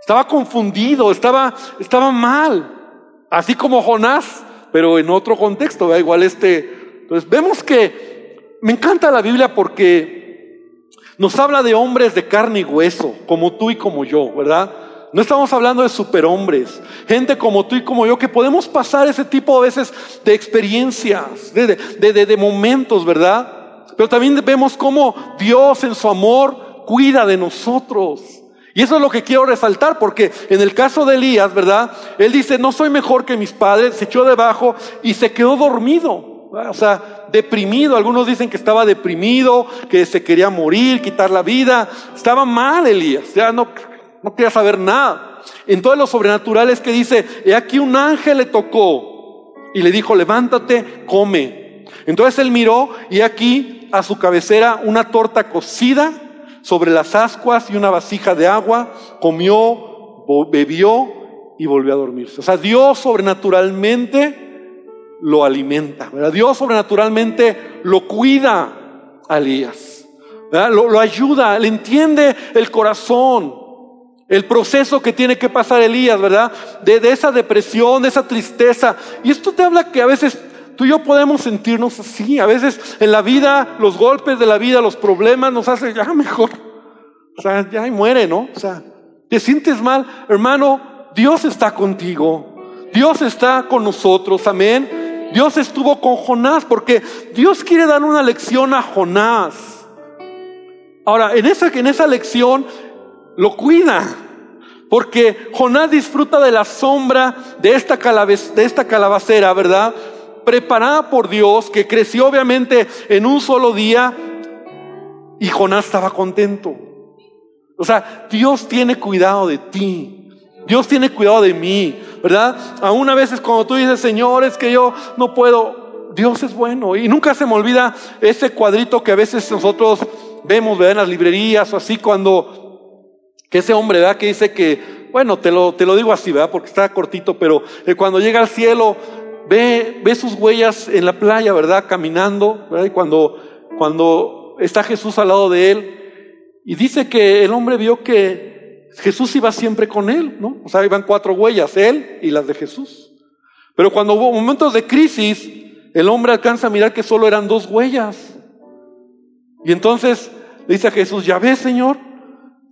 Estaba confundido, estaba, estaba mal. Así como Jonás, pero en otro contexto, ¿verdad? Igual este. Entonces vemos que me encanta la Biblia porque nos habla de hombres de carne y hueso, como tú y como yo, ¿verdad? No estamos hablando de superhombres, gente como tú y como yo, que podemos pasar ese tipo a veces de experiencias, de, de, de, momentos, ¿verdad? Pero también vemos cómo Dios en su amor cuida de nosotros. Y eso es lo que quiero resaltar, porque en el caso de Elías, ¿verdad? Él dice, no soy mejor que mis padres, se echó debajo y se quedó dormido. O sea, deprimido. Algunos dicen que estaba deprimido, que se quería morir, quitar la vida. Estaba mal Elías. Ya no, no quería saber nada. En todos los sobrenaturales que dice, he aquí un ángel le tocó y le dijo, levántate, come. Entonces él miró y aquí a su cabecera una torta cocida sobre las ascuas y una vasija de agua, comió, bebió y volvió a dormirse. O sea, Dios sobrenaturalmente lo alimenta, Dios sobrenaturalmente lo cuida a Elías, Lo, lo ayuda, le entiende el corazón. El proceso que tiene que pasar Elías, ¿verdad? De, esa depresión, de esa tristeza. Y esto te habla que a veces tú y yo podemos sentirnos así. A veces en la vida, los golpes de la vida, los problemas nos hacen ya mejor. O sea, ya muere, ¿no? O sea, te sientes mal. Hermano, Dios está contigo. Dios está con nosotros. Amén. Dios estuvo con Jonás porque Dios quiere dar una lección a Jonás. Ahora, en esa, en esa lección lo cuida. Porque Jonás disfruta de la sombra de esta, de esta calabacera, ¿verdad? Preparada por Dios, que creció obviamente en un solo día. Y Jonás estaba contento. O sea, Dios tiene cuidado de ti. Dios tiene cuidado de mí, ¿verdad? Aún a veces cuando tú dices, Señor, es que yo no puedo, Dios es bueno. Y nunca se me olvida ese cuadrito que a veces nosotros vemos. En las librerías o así, cuando que ese hombre, ¿verdad? Que dice que, bueno, te lo, te lo digo así, ¿verdad? Porque está cortito, pero eh, cuando llega al cielo, ve, ve sus huellas en la playa, ¿verdad? Caminando, ¿verdad? Y cuando, cuando está Jesús al lado de él, y dice que el hombre vio que Jesús iba siempre con él, ¿no? O sea, iban cuatro huellas, él y las de Jesús. Pero cuando hubo momentos de crisis, el hombre alcanza a mirar que solo eran dos huellas. Y entonces le dice a Jesús, ya ves, Señor,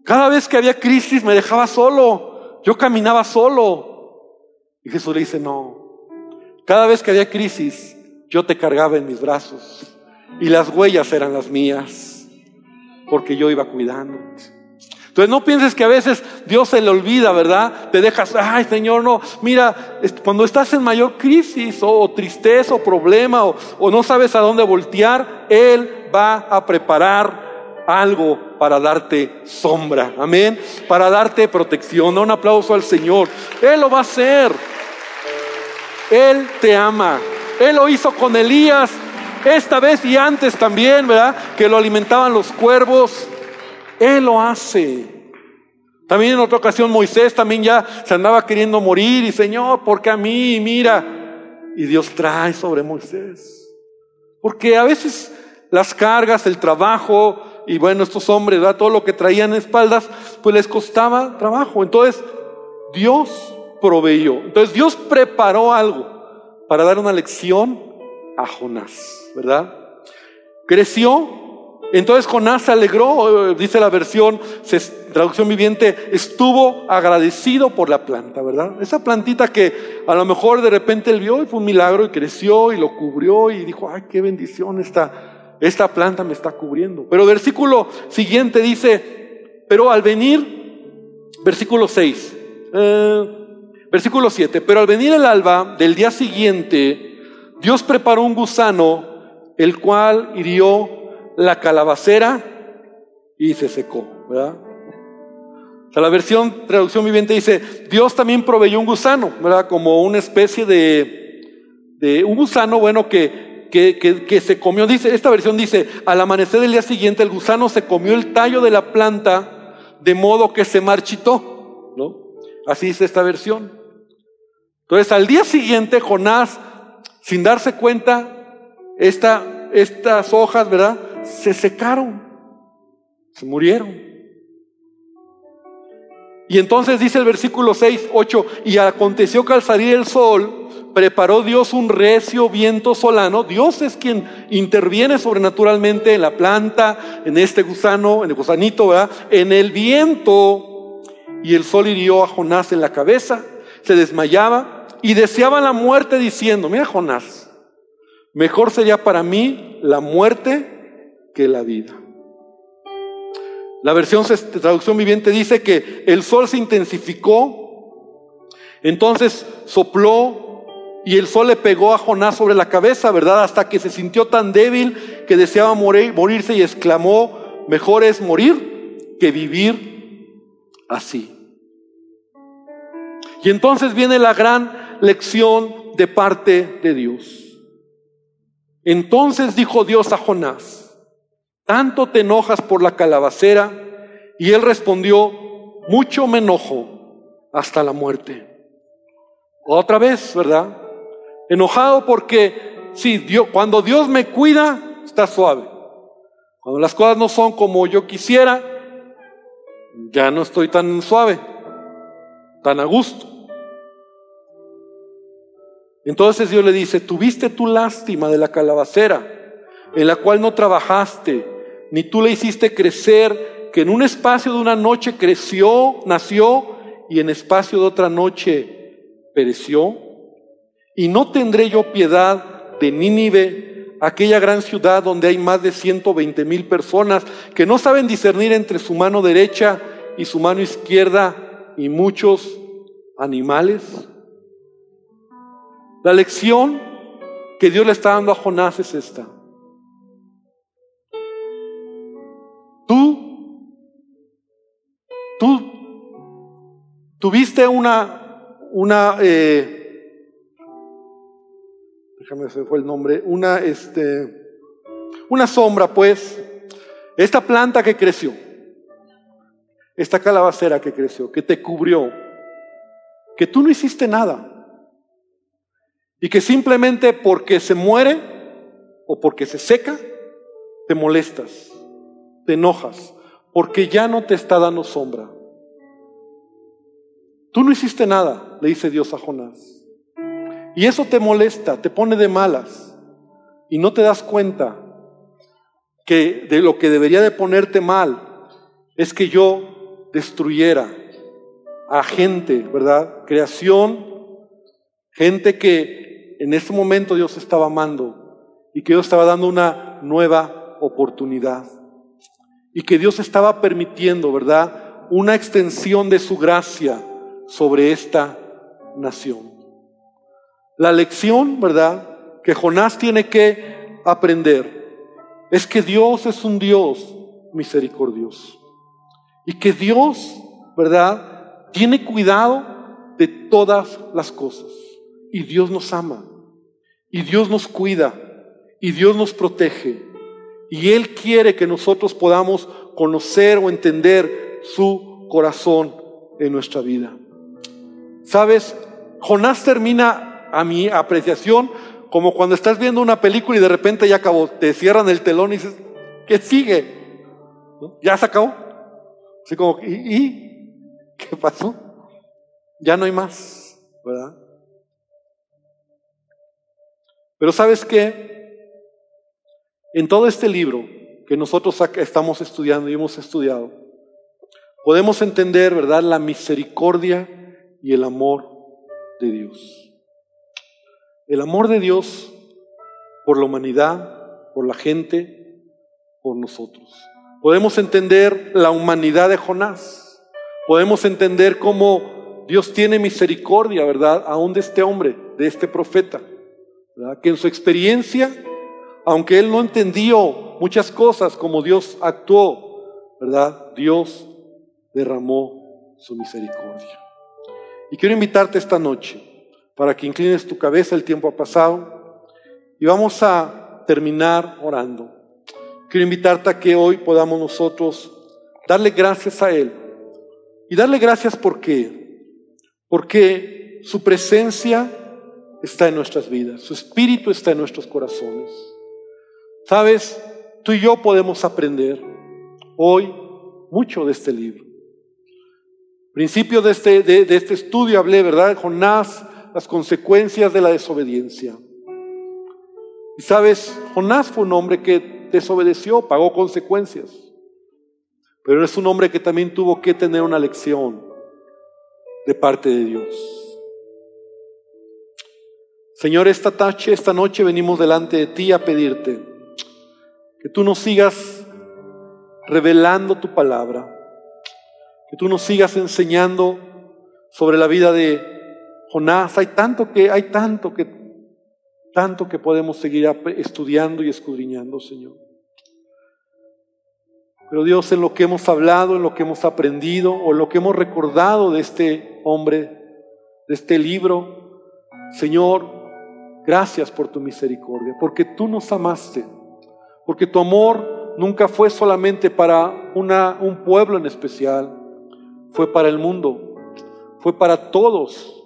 cada vez que había crisis me dejaba solo. Yo caminaba solo. Y Jesús le dice, no. Cada vez que había crisis, yo te cargaba en mis brazos. Y las huellas eran las mías. Porque yo iba cuidando. Entonces no pienses que a veces Dios se le olvida, ¿verdad? Te dejas, ay Señor, no, mira, cuando estás en mayor crisis o, tristeza o problema o, o no sabes a dónde voltear, Él va a preparar algo para darte sombra, amén, para darte protección. un aplauso al Señor. Él lo va a hacer. Él te ama. Él lo hizo con Elías esta vez y antes también, ¿verdad? Que lo alimentaban los cuervos. Él lo hace. También en otra ocasión Moisés también ya se andaba queriendo morir y Señor, porque a mí? Mira. Y Dios trae sobre Moisés. Porque a veces las cargas, el trabajo, y bueno, estos hombres, ¿verdad? todo lo que traían espaldas, pues les costaba trabajo. Entonces, Dios proveyó. Entonces, Dios preparó algo para dar una lección a Jonás, ¿verdad? Creció. Entonces Jonás se alegró, dice la versión, traducción viviente, estuvo agradecido por la planta, ¿verdad? Esa plantita que a lo mejor de repente él vio y fue un milagro y creció y lo cubrió y dijo, ay, qué bendición esta, esta planta me está cubriendo. Pero versículo siguiente dice, pero al venir, versículo 6, eh, versículo 7, pero al venir el alba del día siguiente, Dios preparó un gusano, el cual hirió la calabacera y se secó, ¿verdad? la versión traducción viviente dice, Dios también proveyó un gusano, ¿verdad? Como una especie de, de un gusano, bueno, que que, se comió, dice, esta versión dice, al amanecer del día siguiente el gusano se comió el tallo de la planta de modo que se marchitó, ¿no? Así dice esta versión. Entonces al día siguiente Jonás, sin darse cuenta, esta, estas hojas, ¿verdad? Se secaron, se murieron. Y entonces dice el versículo 6, 8, y aconteció que al salir el sol, preparó Dios un recio viento solano. Dios es quien interviene sobrenaturalmente en la planta, en este gusano, en el gusanito, ¿verdad? En el viento. Y el sol hirió a Jonás en la cabeza, se desmayaba y deseaba la muerte diciendo, mira Jonás, mejor sería para mí la muerte que la vida. La versión traducción viviente dice que el sol se intensificó, entonces sopló y el sol le pegó a Jonás sobre la cabeza, ¿verdad? Hasta que se sintió tan débil que deseaba morir, morirse y exclamó, mejor es morir que vivir así. Y entonces viene la gran lección de parte de Dios. Entonces dijo Dios a Jonás, ¿tanto te enojas por la calabacera? Y él respondió, mucho me enojo hasta la muerte. Otra vez, ¿verdad? Enojado porque, sí, Dios, cuando Dios me cuida, está suave. Cuando las cosas no son como yo quisiera, ya no estoy tan suave, tan a gusto. Entonces Dios le dice, tuviste tu lástima de la calabacera, en la cual no trabajaste, ni tú le hiciste crecer, que en un espacio de una noche creció, nació, y en espacio de otra noche pereció. Y no tendré yo piedad de Nínive, aquella gran ciudad donde hay más de 120 mil personas que no saben discernir entre su mano derecha y su mano izquierda y muchos animales. La lección que Dios le está dando a Jonás es esta. Tú, tú tuviste una, una eh, déjame se fue el nombre, una, este, una sombra, pues, esta planta que creció, esta calabacera que creció, que te cubrió, que tú no hiciste nada, y que simplemente porque se muere o porque se seca, te molestas, te enojas, porque ya no te está dando sombra. Tú no hiciste nada, le dice Dios a Jonás. Y eso te molesta, te pone de malas. Y no te das cuenta que de lo que debería de ponerte mal es que yo destruyera a gente, ¿verdad? Creación, gente que en ese momento Dios estaba amando y que Dios estaba dando una nueva oportunidad. Y que Dios estaba permitiendo, ¿verdad? Una extensión de su gracia sobre esta nación. La lección, ¿verdad?, que Jonás tiene que aprender es que Dios es un Dios misericordioso. Y que Dios, ¿verdad?, tiene cuidado de todas las cosas. Y Dios nos ama. Y Dios nos cuida. Y Dios nos protege. Y Él quiere que nosotros podamos conocer o entender su corazón en nuestra vida. ¿Sabes? Jonás termina a mi apreciación como cuando estás viendo una película y de repente ya acabó, te cierran el telón y dices, ¿qué sigue? ¿Ya se acabó? Así como, ¿y, qué pasó? Ya no hay más, ¿verdad? Pero sabes qué? En todo este libro que nosotros estamos estudiando y hemos estudiado, podemos entender, ¿verdad?, la misericordia y el amor de Dios. El amor de Dios por la humanidad, por la gente, por nosotros. Podemos entender la humanidad de Jonás. Podemos entender cómo Dios tiene misericordia, ¿verdad? Aún de este hombre, de este profeta. ¿verdad? Que en su experiencia, aunque él no entendió muchas cosas como Dios actuó, ¿verdad? Dios derramó su misericordia. Y quiero invitarte esta noche para que inclines tu cabeza, el tiempo ha pasado y vamos a terminar orando. Quiero invitarte a que hoy podamos nosotros darle gracias a Él y darle gracias porque porque su presencia está en nuestras vidas, su espíritu está en nuestros corazones. Sabes, tú y yo podemos aprender hoy mucho de este libro. Principio de este, de, este estudio hablé, ¿verdad? Jonás, las consecuencias de la desobediencia. Y sabes, Jonás fue un hombre que desobedeció, pagó consecuencias. Pero es un hombre que también tuvo que tener una lección de parte de Dios. Señor, esta noche, esta noche venimos delante de ti a pedirte que tú nos sigas revelando tu palabra, que tú nos sigas enseñando sobre la vida de Jonás. Hay tanto que, hay tanto que, tanto que podemos seguir estudiando y escudriñando, Señor. Pero Dios, en lo que hemos hablado, en lo que hemos aprendido o en lo que hemos recordado de este hombre, de este libro, Señor, gracias por tu misericordia, porque tú nos amaste, porque tu amor nunca fue solamente para una, un pueblo en especial, fue para el mundo, fue para todos.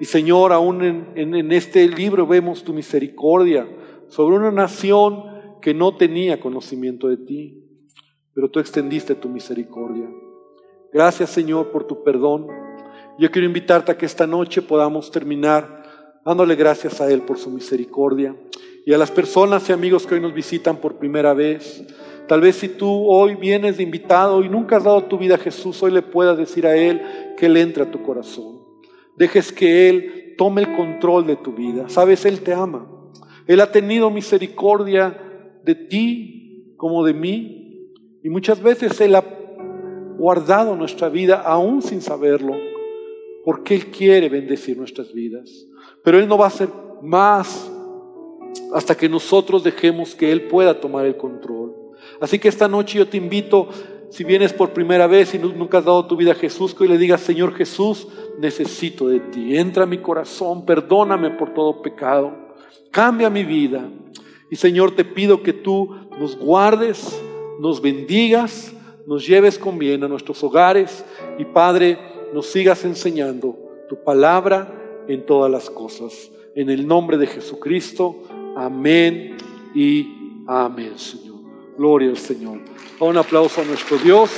Y Señor, aún en, este libro vemos tu misericordia sobre una nación que no tenía conocimiento de ti, pero tú extendiste tu misericordia. Gracias Señor por tu perdón. Yo quiero invitarte a que esta noche podamos terminar dándole gracias a Él por su misericordia. Y a las personas y amigos que hoy nos visitan por primera vez, Tal vez si tú hoy vienes de invitado y nunca has dado tu vida a Jesús, hoy le puedas decir a Él que Él entre a tu corazón. Dejes que Él tome el control de tu vida. Sabes, Él te ama. Él ha tenido misericordia de ti como de mí. Y muchas veces Él ha guardado nuestra vida aún sin saberlo, porque Él quiere bendecir nuestras vidas. Pero Él no va a hacer más hasta que nosotros dejemos que Él pueda tomar el control. Así que esta noche yo te invito, si vienes por primera vez y nunca has dado tu vida a Jesús, que hoy le digas, Señor Jesús, necesito de ti. Entra a mi corazón, perdóname por todo pecado, cambia mi vida. Y Señor, te pido que tú nos guardes, nos bendigas, nos lleves con bien a nuestros hogares y Padre, nos sigas enseñando tu palabra en todas las cosas. En el nombre de Jesucristo, amén y amén, Señor. Gloria al Señor. Un aplauso a nuestro Dios.